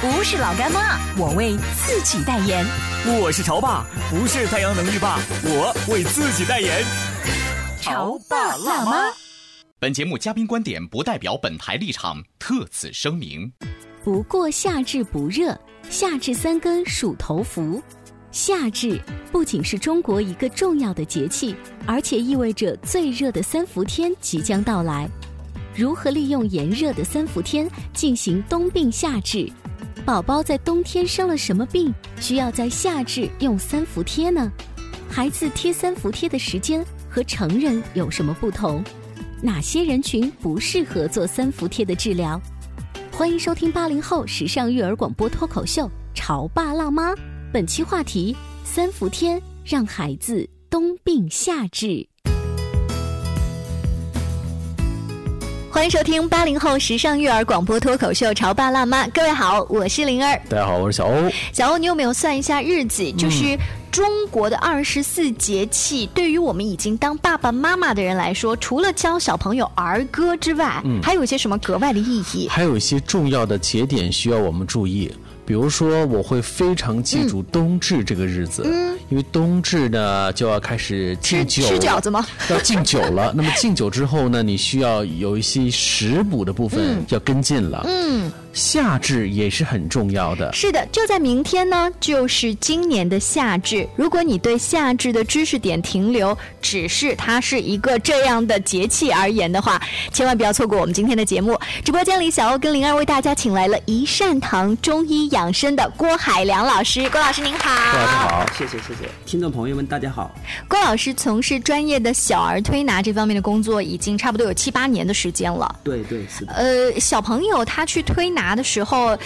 不是老干妈，我为自己代言。我是潮爸，不是太阳能浴霸，我为自己代言。潮爸辣妈。本节目嘉宾观点不代表本台立场，特此声明。不过夏至不热，夏至三更属头伏。夏至不仅是中国一个重要的节气，而且意味着最热的三伏天即将到来。如何利用炎热的三伏天进行冬病夏治？宝宝在冬天生了什么病，需要在夏至用三伏贴呢？孩子贴三伏贴的时间和成人有什么不同？哪些人群不适合做三伏贴的治疗？欢迎收听八零后时尚育儿广播脱口秀《潮爸辣妈》。本期话题：三伏天让孩子冬病夏治。欢迎收听八零后时尚育儿广播脱口秀《潮爸辣妈》，各位好，我是灵儿。大家好，我是小欧。小欧，你有没有算一下日子？就是中国的二十四节气，对于我们已经当爸爸妈妈的人来说，除了教小朋友儿歌之外，还有一些什么格外的意义？还有一些重要的节点需要我们注意。比如说，我会非常记住冬至这个日子，因为冬至呢就要开始敬酒，吃饺子吗？要敬酒了。那么敬酒之后呢，你需要有一些食补的部分要跟进了。嗯。夏至也是很重要的。是的，就在明天呢，就是今年的夏至。如果你对夏至的知识点停留只是它是一个这样的节气而言的话，千万不要错过我们今天的节目。直播间里，小欧跟灵儿为大家请来了一善堂中医养生的郭海良老师。郭老师您好。郭老师好，谢谢谢谢。听众朋友们大家好。郭老师从事专业的小儿推拿这方面的工作已经差不多有七八年的时间了。对对是的。呃，小朋友他去推拿。拿的时候，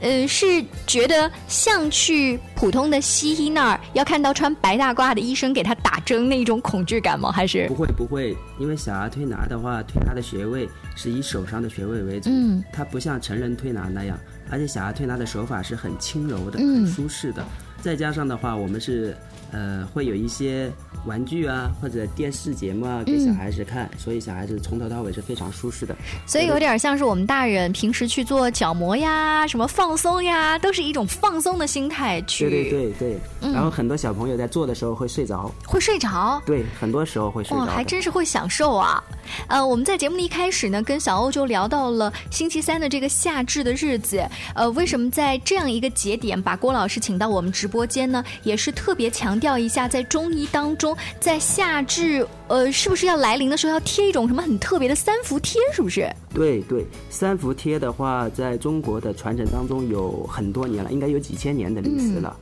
呃，是觉得像去普通的西医那儿要看到穿白大褂的医生给他打针那种恐惧感吗？还是不会不会，因为小儿推拿的话，推拿的穴位是以手上的穴位为主，嗯，它不像成人推拿那样，而且小儿推拿的手法是很轻柔的，很舒适的，再加上的话，我们是。呃，会有一些玩具啊，或者电视节目啊，给小孩子看，所以小孩子从头到尾是非常舒适的。所以有点像是我们大人平时去做角膜呀，什么放松呀，都是一种放松的心态去。对对对对。然后很多小朋友在做的时候会睡着。会睡着。对，很多时候会睡着。哇，还真是会享受啊！呃，我们在节目的一开始呢，跟小欧就聊到了星期三的这个夏至的日子。呃，为什么在这样一个节点把郭老师请到我们直播间呢？也是特别强。调一下，在中医当中，在夏至，呃，是不是要来临的时候要贴一种什么很特别的三伏贴？是不是？对对，三伏贴的话，在中国的传承当中有很多年了，应该有几千年的历史了。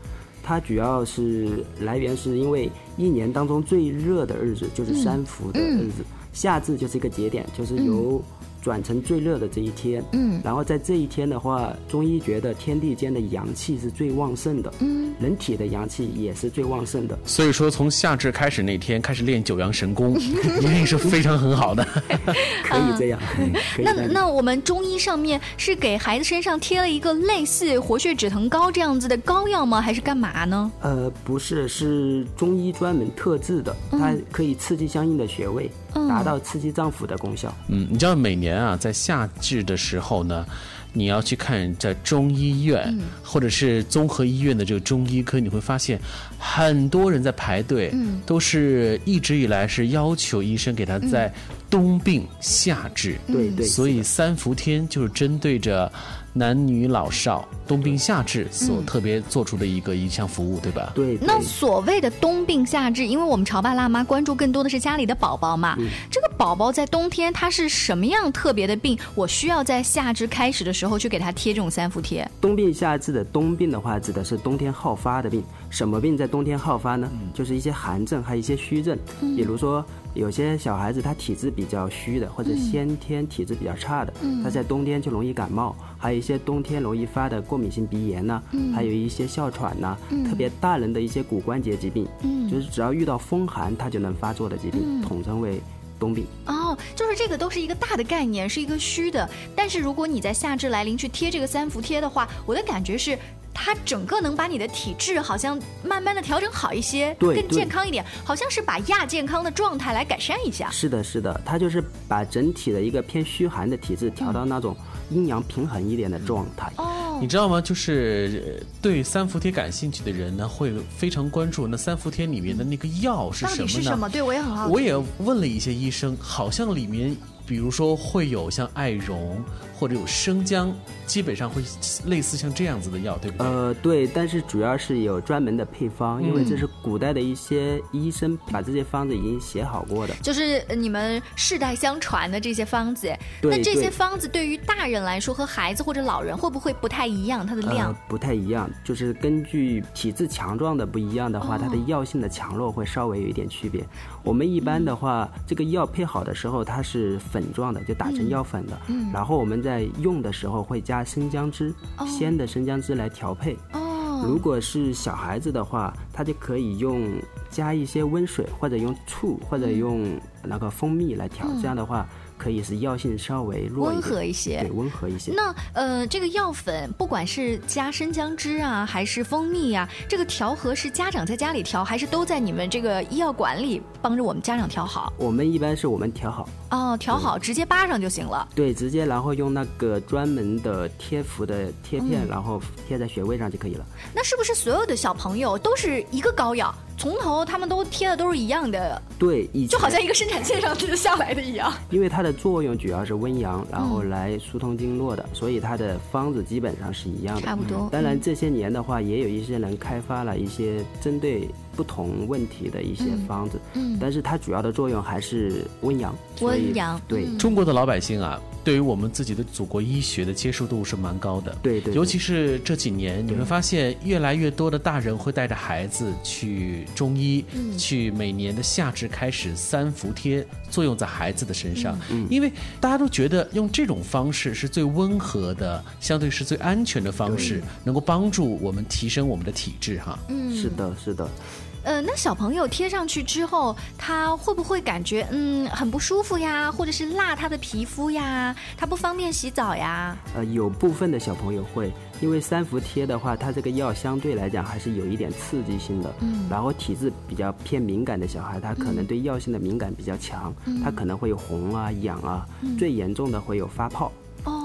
它主要是来源是因为一年当中最热的日子就是三伏的日子，夏至就是一个节点，就是由。转成最热的这一天，嗯，然后在这一天的话，中医觉得天地间的阳气是最旺盛的，嗯，人体的阳气也是最旺盛的。所以说，从夏至开始那天开始练九阳神功，一定是非常很好的。可以这样。那那我们中医上面是给孩子身上贴了一个类似活血止疼膏这样子的膏药吗？还是干嘛呢？呃，不是，是中医专门特制的，它可以刺激相应的穴位。达到刺激脏腑的功效。嗯，你知道每年啊，在夏至的时候呢，你要去看在中医院或者是综合医院的这个中医科，你会发现很多人在排队，都是一直以来是要求医生给他在冬病夏治。对对。所以三伏天就是针对着男女老少、冬病夏治所特别做出的一个一项服务，对吧？对。那所谓的冬病夏治，因为我们潮爸辣妈关注更多的是家里的宝宝嘛，这个宝宝在冬天他是什么样特别的病？我需要在夏至开始的时候去给他贴这种三伏贴。冬病夏治的冬病的话，指的是冬天好发的病。什么病在冬天好发呢？就是一些寒症，还有一些虚症，比如说。有些小孩子他体质比较虚的，或者先天体质比较差的，他在冬天就容易感冒，还有一些冬天容易发的过敏性鼻炎呐，还有一些哮喘呐，特别大人的一些骨关节疾病，就是只要遇到风寒，他就能发作的疾病，统称为冬病。哦，就是这个都是一个大的概念，是一个虚的。但是如果你在夏至来临去贴这个三伏贴的话，我的感觉是。它整个能把你的体质好像慢慢的调整好一些，对更健康一点，好像是把亚健康的状态来改善一下。是的，是的，它就是把整体的一个偏虚寒的体质调到那种阴阳平衡一点的状态。哦，你知道吗？就是对三伏贴感兴趣的人呢，会非常关注那三伏贴里面的那个药是什么呢？是什么？对我也很好奇。我也问了一些医生，好像里面。比如说会有像艾绒或者有生姜，基本上会类似像这样子的药，对不对？呃，对，但是主要是有专门的配方，因为这是古代的一些医生把这些方子已经写好过的，就是你们世代相传的这些方子。那这些方子对于大人来说和孩子或者老人会不会不太一样？它的量不太一样，就是根据体质强壮的不一样的话，它的药性的强弱会稍微有一点区别。我们一般的话，这个药配好的时候，它是。粉状的就打成药粉的，然后我们在用的时候会加生姜汁，鲜的生姜汁来调配。哦，如果是小孩子的话，他就可以用加一些温水，或者用醋，或者用那个蜂蜜来调。这样的话。可以是药性稍微弱温和一些，对，温和一些。那呃，这个药粉不管是加生姜汁啊，还是蜂蜜啊，这个调和是家长在家里调，还是都在你们这个医药馆里帮着我们家长调好？我们一般是我们调好哦，调好直接扒上就行了。对，直接然后用那个专门的贴服的贴片，然后贴在穴位上就可以了。那是不是所有的小朋友都是一个膏药？从头他们都贴的都是一样的，对，就好像一个生产线上贴下来的一样。因为它的作用主要是温阳，然后来疏通经络的，所以它的方子基本上是一样的。差不多。当然这些年的话，也有一些人开发了一些针对。不同问题的一些方子，嗯，但是它主要的作用还是温阳。温阳，对中国的老百姓啊，对于我们自己的祖国医学的接受度是蛮高的。对对，尤其是这几年，你会发现越来越多的大人会带着孩子去中医，去每年的夏至开始三伏贴作用在孩子的身上，因为大家都觉得用这种方式是最温和的，相对是最安全的方式，能够帮助我们提升我们的体质哈。嗯，是的，是的。呃，那小朋友贴上去之后，他会不会感觉嗯很不舒服呀，或者是辣他的皮肤呀？他不方便洗澡呀？呃，有部分的小朋友会，因为三伏贴的话，它这个药相对来讲还是有一点刺激性的。嗯。然后体质比较偏敏感的小孩，他可能对药性的敏感比较强，他可能会有红啊、痒啊，最严重的会有发泡，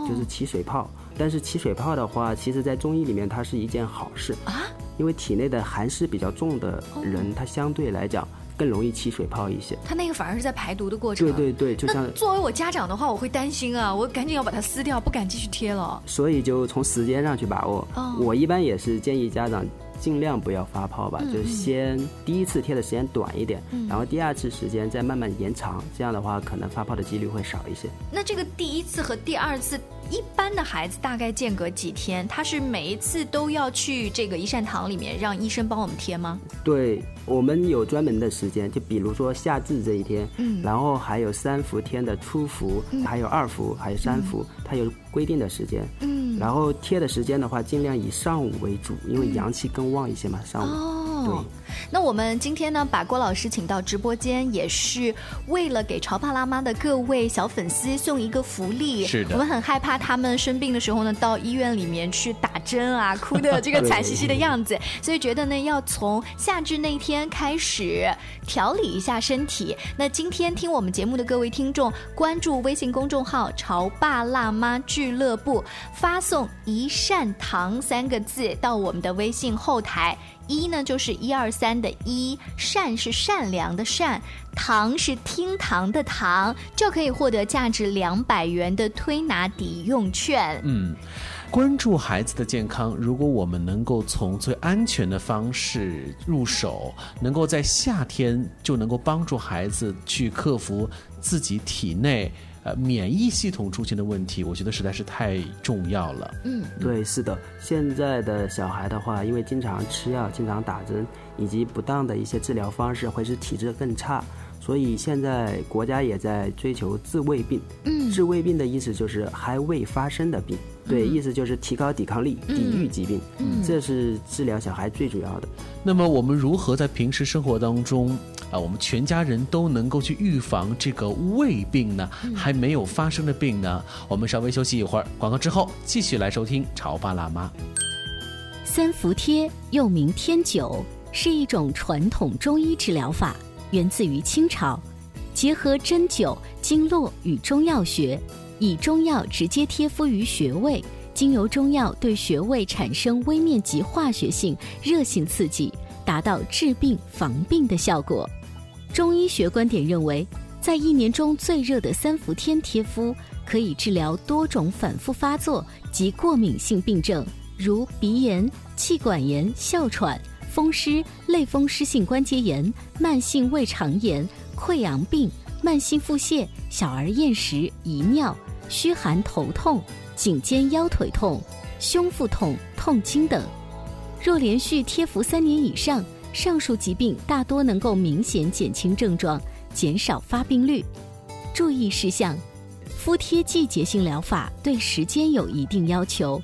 就是起水泡。但是起水泡的话，其实在中医里面它是一件好事啊。因为体内的寒湿比较重的人，他相对来讲更容易起水泡一些。他那个反而是在排毒的过程。对对对，就像作为我家长的话，我会担心啊，我赶紧要把它撕掉，不敢继续贴了。所以就从时间上去把握。我一般也是建议家长。尽量不要发泡吧，就先第一次贴的时间短一点，然后第二次时间再慢慢延长，这样的话可能发泡的几率会少一些。那这个第一次和第二次，一般的孩子大概间隔几天？他是每一次都要去这个一善堂里面让医生帮我们贴吗？对，我们有专门的时间，就比如说夏至这一天，嗯，然后还有三伏天的初伏，还有二伏，还有三伏，它有规定的时间，嗯，然后贴的时间的话，尽量以上午为主，因为阳气更。旺一些嘛，上午对。那我们今天呢，把郭老师请到直播间，也是为了给潮爸辣妈的各位小粉丝送一个福利。是的，我们很害怕他们生病的时候呢，到医院里面去打针啊，哭的 这个惨兮兮的样子，所以觉得呢，要从夏至那天开始调理一下身体。那今天听我们节目的各位听众，关注微信公众号“潮爸辣妈俱乐部”，发送“一善堂”三个字到我们的微信后台。一呢就是一二三的一，善是善良的善，堂是厅堂的堂，就可以获得价值两百元的推拿抵用券。嗯。关注孩子的健康，如果我们能够从最安全的方式入手，能够在夏天就能够帮助孩子去克服自己体内。呃，免疫系统出现的问题，我觉得实在是太重要了。嗯，对，是的。现在的小孩的话，因为经常吃药、经常打针，以及不当的一些治疗方式，会使体质更差。所以现在国家也在追求治未病。嗯，治未病的意思就是还未发生的病。对，意思就是提高抵抗力，抵御疾病。嗯，这是治疗小孩最主要的。那么我们如何在平时生活当中？啊，我们全家人都能够去预防这个胃病呢，还没有发生的病呢。我们稍微休息一会儿，广告之后继续来收听《潮爸辣妈》。三伏贴又名天灸，是一种传统中医治疗法，源自于清朝，结合针灸、经络与中药学，以中药直接贴敷于穴位，经由中药对穴位产生微面积化学性热性刺激，达到治病防病的效果。中医学观点认为，在一年中最热的三伏天贴敷，可以治疗多种反复发作及过敏性病症，如鼻炎、气管炎、哮喘、风湿、类风湿性关节炎、慢性胃肠炎、溃疡病、慢性腹泻、小儿厌食、遗尿、虚寒头痛、颈肩腰腿痛、胸腹痛、痛经等。若连续贴服三年以上，上述疾病大多能够明显减轻症状，减少发病率。注意事项：敷贴季节性疗法对时间有一定要求。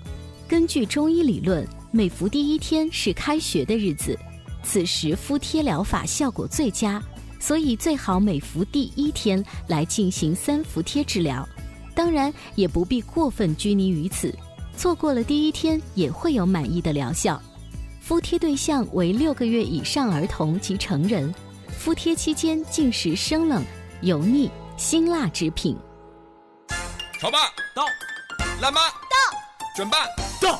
根据中医理论，每服第一天是开学的日子，此时敷贴疗法效果最佳，所以最好每服第一天来进行三伏贴治疗。当然，也不必过分拘泥于此，错过了第一天也会有满意的疗效。敷贴对象为六个月以上儿童及成人，敷贴期间禁食生冷、油腻、辛辣之品。潮爸到，辣妈到，准爸到，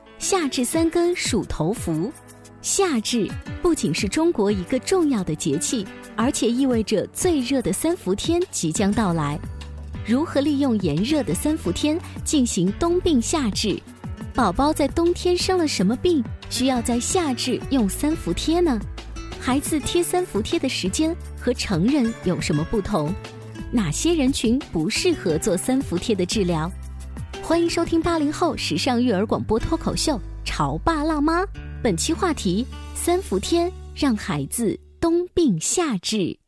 夏至三更属头伏。夏至不仅是中国一个重要的节气，而且意味着最热的三伏天即将到来。如何利用炎热的三伏天进行冬病夏治？宝宝在冬天生了什么病，需要在夏至用三伏贴呢？孩子贴三伏贴的时间和成人有什么不同？哪些人群不适合做三伏贴的治疗？欢迎收听八零后时尚育儿广播脱口秀《潮爸辣妈》，本期话题：三伏天让孩子冬病夏治。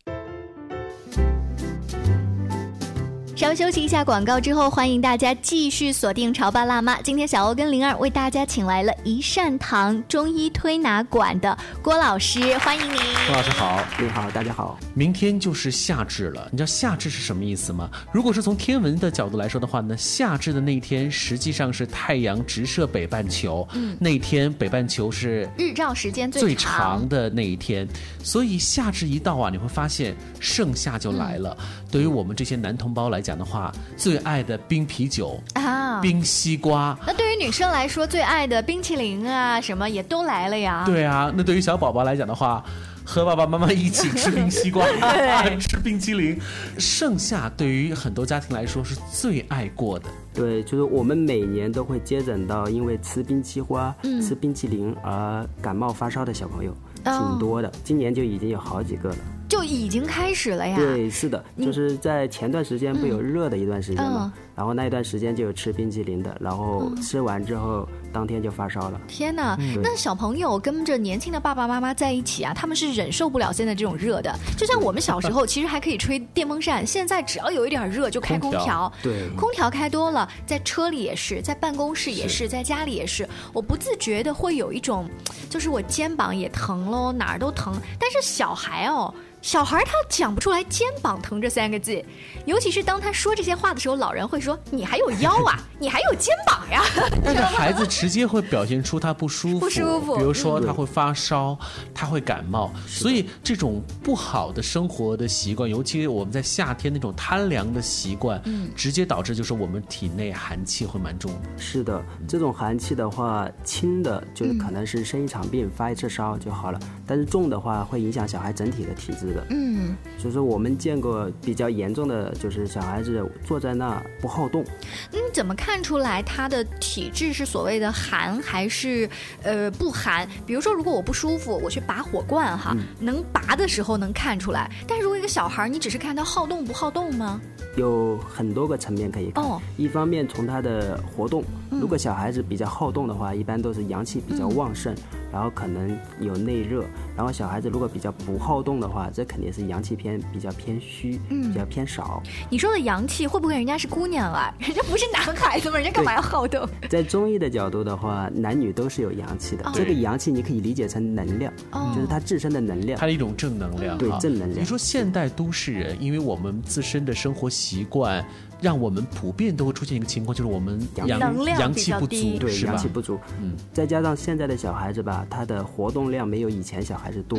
稍休息一下广告之后，欢迎大家继续锁定《潮爸辣妈》。今天小欧跟灵儿为大家请来了一善堂中医推拿馆的郭老师，欢迎您。郭老师好，你好，大家好。明天就是夏至了，你知道夏至是什么意思吗？如果是从天文的角度来说的话呢，夏至的那一天实际上是太阳直射北半球，嗯，那天北半球是日照时间最长的那一天，所以夏至一到啊，你会发现盛夏就来了。对于我们这些男同胞来讲的话，最爱的冰啤酒啊，冰西瓜。那对于女生来说，最爱的冰淇淋啊，什么也都来了呀。对啊，那对于小宝宝来讲的话，和爸爸妈妈一起吃冰西瓜，吃冰淇淋。盛夏对于很多家庭来说是最爱过的。对，就是我们每年都会接诊到因为吃冰西瓜、吃冰淇淋而感冒发烧的小朋友，挺多的。今年就已经有好几个了。就已经开始了呀。对，是的，就是在前段时间不有热的一段时间嘛，嗯然后那一段时间就有吃冰淇淋的，然后吃完之后当天就发烧了。天哪！嗯那小朋友跟着年轻的爸爸妈妈在一起啊，他们是忍受不了现在这种热的。就像我们小时候，其实还可以吹电风扇，现在只要有一点热就开空调。对空调开多了，在车里也是，在办公室也是，在家里也是，我不自觉的会有一种，就是我肩膀也疼喽，哪儿都疼。但是小孩哦。小孩他讲不出来“肩膀疼”这三个字，尤其是当他说这些话的时候，老人会说：“你还有腰啊，你还有肩膀呀。”但是孩子直接会表现出他不舒服，不舒服比如说他会发烧，他会感冒，所以这种不好的生活的习惯，尤其我们在夏天那种贪凉的习惯，嗯直接导致就是我们体内寒气会蛮重的。是的，这种寒气的话，轻的就是可能是生一场病、发一次烧就好了，但是重的话会影响小孩整体的体质的。嗯，所以说我们见过比较严重的就是小孩子坐在那不好动，你怎么看出来他的体质是所谓的寒还是呃不寒？比如说，如果我不舒服，我去拔火罐哈，能拔的时候能看出来。但是如果一个小孩儿，你只是看他好动不好动吗？有很多个层面可以看。哦一方面从他的活动，如果小孩子比较好动的话，一般都是阳气比较旺盛，然后可能有内热。然后小孩子如果比较不好动的话，这肯定是阳气偏比较偏虚，嗯比较偏少。你说的阳气会不会人家是姑娘啊？人家不是男孩子吗？人家干嘛要好动？在中医的角度的话，男女都是有阳气的。这个阳气你可以理解成能量，就是它自身的能量它。的一种正能量，对正能量你说现代都市人，因为我们自身的生活习惯，让我们普遍都会出现一个情况，就是我们阳能量阳气不足，对，是吧？阳气？不足，嗯，再加上现在的小孩子吧，他的活动量没有以前小孩子多，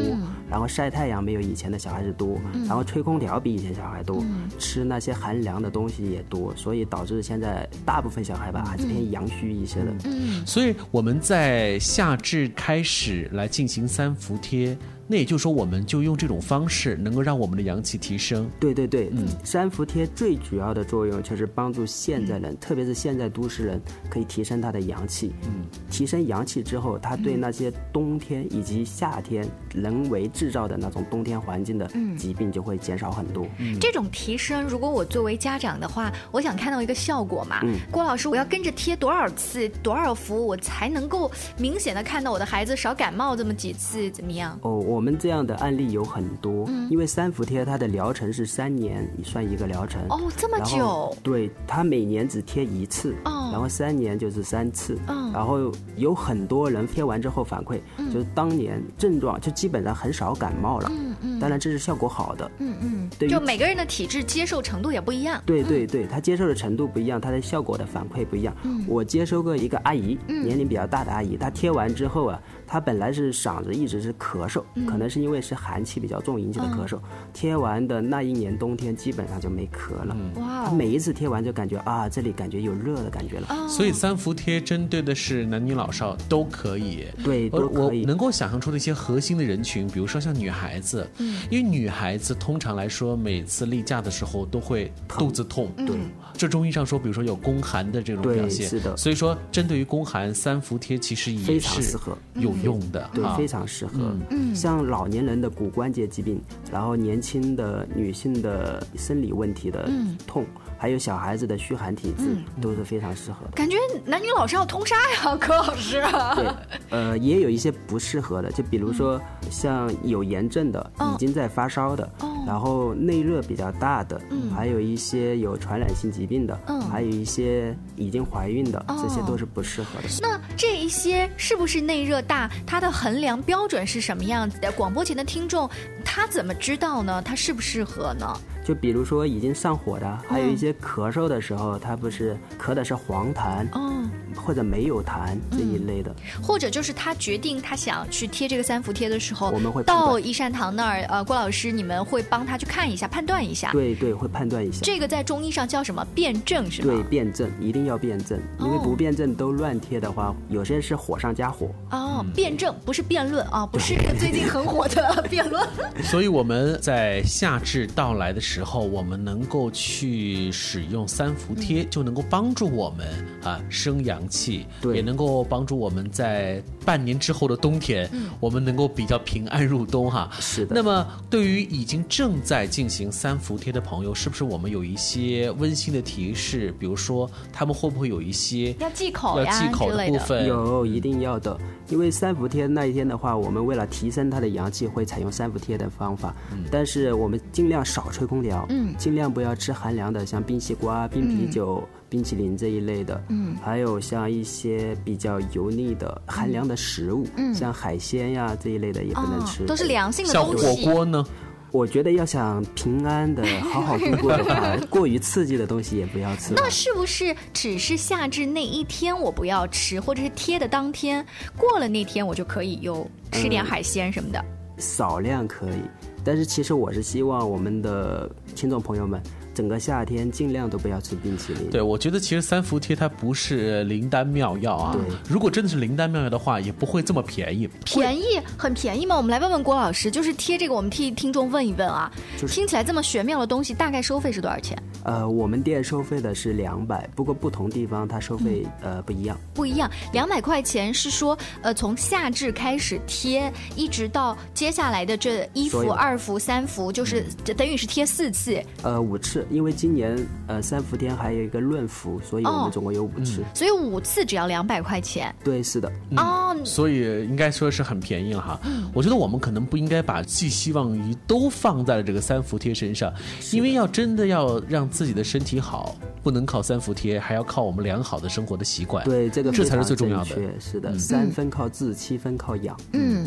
然后晒太阳没有以前的小孩子多，然后吹空调比以前小孩多，吃那些寒凉的东西也多，所以导致现在大部分小孩吧还是偏阳虚一些的。嗯。所以我们在夏至开始来进行三伏贴，那也就是说，我们就用这种方式，能够让我们的阳气提升。对对对，嗯三伏贴最主要的作用就是帮助现在人，特别是现在都市人，可以提升他的阳气。嗯，提升阳气之后，他对那些冬天以及夏天人为制造的那种冬天环境的疾病就会减少很多。这种提升，如果我作为家长的话，我想看到一个效果嘛。嗯郭老师，我要跟着贴多少次、多少伏，我才能够明显的看到我的孩子少感冒这么几次，怎么样？哦，我们这样的案例有很多，因为三伏贴它的疗程是三年算一个疗程。哦这么久。对，它每年只贴一次，哦。然后三年就是三次，嗯。然后有很多人贴完之后反馈，就是当年症状就基本上很少感冒了，嗯嗯当然这是效果好的，嗯嗯，对就每个人的体质接受程度也不一样。对对对，他接受的程度不一样，他的效果的反馈不一样。嗯我接收过一个阿姨，年龄比较大的阿姨，她贴完之后啊，她本来是嗓子一直是咳嗽，嗯可能是因为是寒气比较重引起的咳嗽。贴完的那一年冬天基本上就没咳了。哇她每一次贴完就感觉啊，这里感觉有热的感觉了。哦所以三伏贴针对的是男女老少都可以。对，都可以。能够想象出的一些核心的人群，比如说像女孩子，嗯，因为女孩子通常来说，每次例假的时候都会肚子痛，对，这中医上说，比如说有宫寒的这种表现，是的。所以说针对于宫寒，三伏贴其实也非常是适合。有用的，对，非常适合。嗯。像老年人的骨关节疾病，然后年轻的女性的生理问题的痛，还有小孩子的虚寒体质，都是非常适合的。感觉男女老少通杀呀，柯老师。对，呃，也有一些不适合的，就比如说像有炎症的，已经在发烧的，然后内热比较大的，还有一些有传染性疾病的，还有一些已经怀孕的，这些都是不适合的。那这一些是不是内热大？它的衡量标准是什么样子的？广播前的听众他怎么知道呢？他适不适合呢？就比如说已经上火的，还有一些咳嗽的时候，他不是咳的是黄痰，哦，或者没有痰这一类的。或者就是他决定他想去贴这个三伏贴的时候，我们会到一善堂那儿，呃，郭老师你们会帮他去看一下，判断一下。对对，会判断一下。这个在中医上叫什么辩证是吗？对，辩证一定要辩证，因为不辩证都乱贴的话，有些是火上加火。哦，辩证不是辩论啊，不是最近很火的 辩论。所以我们在夏至到来的时候，我们能够去使用三伏贴，就能够帮助我们啊生阳阳气，对也能够帮助我们在半年之后的冬天，我们能够比较平安入冬哈。是的那么，对于已经正在进行三伏贴的朋友，是不是我们有一些温馨的提示？比如说，他们会不会有一些要忌口要呀忌口的之类的部分？有一定要的，因为三伏贴那一天的话，我们为了提升它的阳气，会采用三伏贴的方法。但是我们尽量少吹空调，嗯，尽量不要吃寒凉的，像冰西瓜、冰啤酒、冰淇淋这一类的，嗯，还有像一些比较油腻的寒凉的食物，嗯，像海鲜呀这一类的也不能吃。哦都是凉性的像火东西。锅呢？我觉得要想平安的 好好度过的话，过于刺激的东西也不要吃。那是不是只是夏至那一天我不要吃，或者是贴的当天过了那天我就可以有吃点海鲜什么的？少量可以，但是其实我是希望我们的听众朋友们，整个夏天尽量都不要吃冰淇淋。对，我觉得其实三伏贴它不是灵丹妙药啊。对如果真的是灵丹妙药的话，也不会这么便宜。便宜很便宜吗？我们来问问郭老师，就是贴这个，我们替听众问一问啊。就是听起来这么玄妙的东西，大概收费是多少钱？呃，我们店收费的是两百，不过不同地方它收费、呃不一样。不一样，两百块钱是说，呃，从夏至开始贴，一直到接下来的这一伏、二伏、三伏，就是等于是贴四次。呃，五次，因为今年呃三伏天还有一个论伏，所以我哦们总共有五次。所以五次只要两百块钱、对，是的，哦。所以应该说是很便宜了哈。我觉得我们可能不应该把寄希望于都放在了这个三伏贴身上，因为要真的要让自己的身体好，不能靠三伏贴，还要靠我们良好的生活的习惯。对这个这才是最重要的。是的，三分靠治，七分靠养。嗯，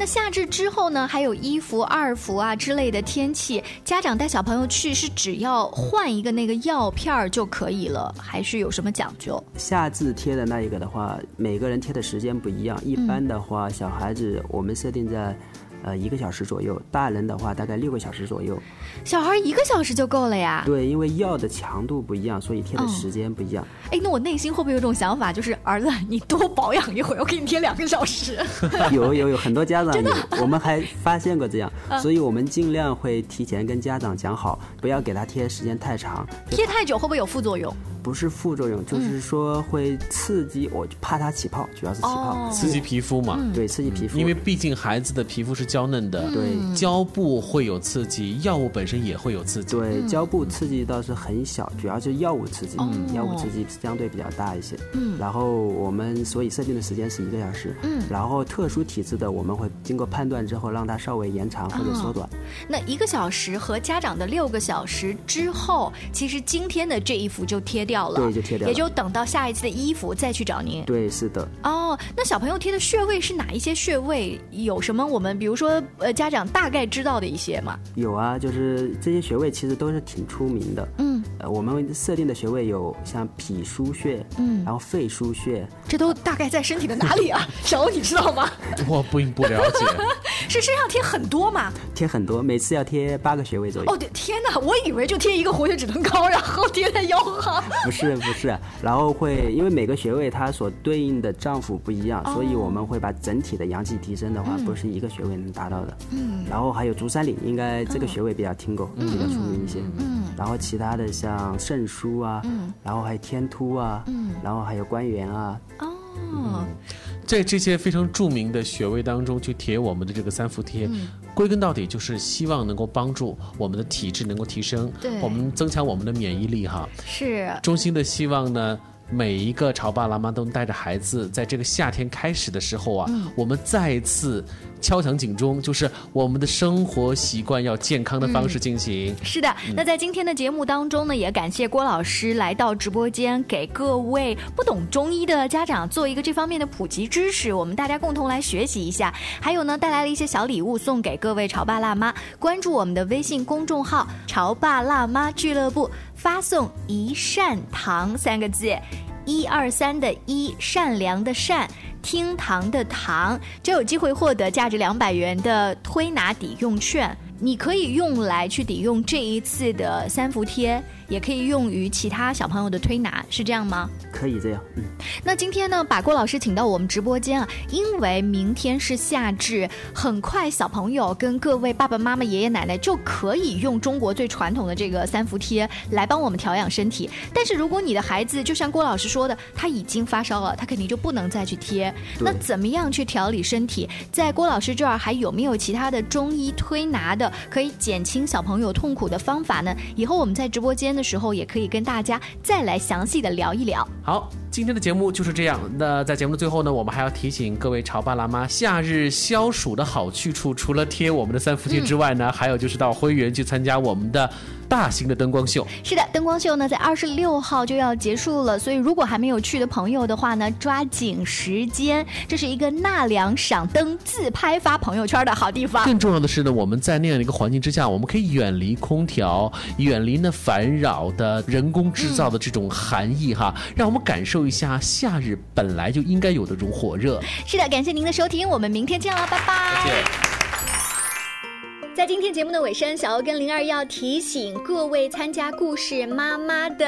那夏至之后呢，还有一伏、二伏啊之类的天气，家长带小朋友去是只要换一个那个药片儿就可以了，还是有什么讲究？夏至贴的那一个的话，每个人贴的时间不一样。一般的话，小孩子我们设定在呃一个小时左右，大人的话大概六个小时左右。小孩一个小时就够了呀。对，因为药的强度不一样，所以贴的时间不一样。哎，那我内心会不会有种想法，就是儿子，你多保养一会儿，我给你贴两个小时。有有有很多家长有，我们还发现过这样，嗯所以我们尽量会提前跟家长讲好，不要给他贴时间太长，贴太久会不会有副作用？不是副作用，就是说会刺激，我就怕它起泡，主要是起泡，哦刺激皮肤嘛。对，刺激皮肤，因为毕竟孩子的皮肤是娇嫩的，对胶布会有刺激，药物本身也会有刺激。对胶布刺激倒是很小，主要是药物刺激，药物刺激相对比较大一些。嗯，然后我们所以设定的时间是一个小时。嗯，然后特殊体质的我们会经过判断之后，让它稍微延长或者缩短。那一个小时和家长的六个小时之后，其实今天的这一幅就贴掉了，对就贴掉了也就等到下一次的衣服再去找您。对，是的。哦，那小朋友贴的穴位是哪一些穴位？有什么我们比如说呃家长大概知道的一些吗？有啊，就是这些穴位其实都是挺出名的。嗯，呃，我们设定的穴位有像脾腧穴，嗯，然后肺腧穴，这都大概在身体的哪里啊？小欧你知道吗？我不不了解。是身上贴很多吗？贴很多，每次要贴八个穴位左右。哦，对，天哪，我以为就贴一个活血止疼膏，然后贴在腰上。不是不是，然后会因为每个穴位它所对应的脏腑不一样，所以我们会把整体的阳气提升的话，不是一个穴位能达到的。嗯，然后还有足三里，应该这个穴位比较听过，比较出名一些。嗯，然后其他的像肾腧啊，嗯。然后还有天突啊，嗯。然后还有关元啊，哦，在这些非常著名的穴位当中去贴我们的这个三伏贴，归根到底就是希望能够帮助我们的体质能够提升，对。我们增强我们的免疫力哈。是。衷心的希望呢。每一个潮爸辣妈都带着孩子，在这个夏天开始的时候啊，我们再一次敲响警钟，就是我们的生活习惯要健康的方式进行。是的，那在今天的节目当中呢，也感谢郭老师来到直播间，给各位不懂中医的家长做一个这方面的普及知识，我们大家共同来学习一下。还有呢，带来了一些小礼物送给各位潮爸辣妈，关注我们的微信公众号“潮爸辣妈俱乐部”，发送“一善堂”三个字。一二三的一，善良的善，厅堂的堂，就有机会获得价值两百元的推拿抵用券。你可以用来去抵用这一次的三伏贴，也可以用于其他小朋友的推拿，是这样吗？可以这样，嗯。那今天呢，把郭老师请到我们直播间啊，因为明天是夏至，很快小朋友跟各位爸爸妈妈、爷爷奶奶就可以用中国最传统的这个三伏贴来帮我们调养身体。但是如果你的孩子就像郭老师说的，他已经发烧了，他肯定就不能再去贴。那怎么样去调理身体？在郭老师这儿还有没有其他的中医推拿的可以减轻小朋友痛苦的方法呢？以后我们在直播间的时候也可以跟大家再来详细的聊一聊。好。今天的节目就是这样。那在节目的最后呢，我们还要提醒各位潮爸辣妈，夏日消暑的好去处，除了贴我们的三伏贴之外呢，还有就是到灰园去参加我们的大型的灯光秀。是的，灯光秀呢在二十六号就要结束了，所以如果还没有去的朋友的话呢，抓紧时间。这是一个纳凉赏灯、自拍发朋友圈的好地方。更重要的是呢，我们在那样的一个环境之下，我们可以远离空调，远离那烦扰的人工制造的这种寒意哈，让我们感受。一下夏日本来就应该有的这种火热。是的，感谢您的收听，我们明天见了，拜拜。在今天节目的尾声，小欧跟灵儿要提醒各位参加故事妈妈的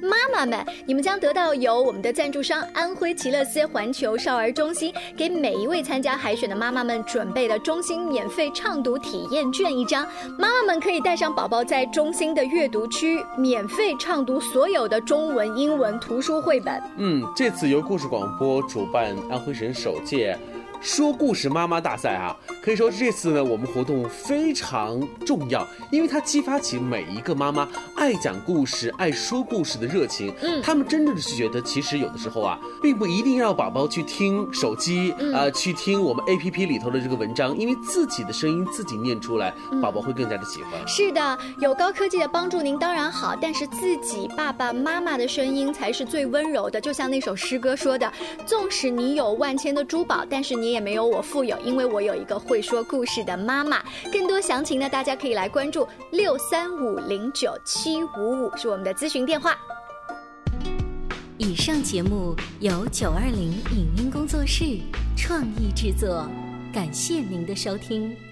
妈妈们，你们将得到由我们的赞助商安徽奇乐斯环球少儿中心给每一位参加海选的妈妈们准备的中心免费畅读体验券一张。妈妈们可以带上宝宝在中心的阅读区免费畅读所有的中文、英文图书绘本。嗯，这次由故事广播主办安徽省首届。说故事妈妈大赛啊，可以说这次呢，我们活动非常重要，因为它激发起每一个妈妈爱讲故事、爱说故事的热情。嗯，他们真正的是觉得，其实有的时候啊，并不一定要宝宝去听手机，呃，去听我们 A P P 里头的这个文章，因为自己的声音自己念出来，宝宝会更加的喜欢。是的，有高科技的帮助您当然好，但是自己爸爸妈妈的声音才是最温柔的。就像那首诗歌说的：“纵使你有万千的珠宝，但是”也没有我富有，因为我有一个会说故事的妈妈。更多详情呢，大家可以来关注六三五零九七五五，是我们的咨询电话。以上节目由九二零影音工作室创意制作，感谢您的收听。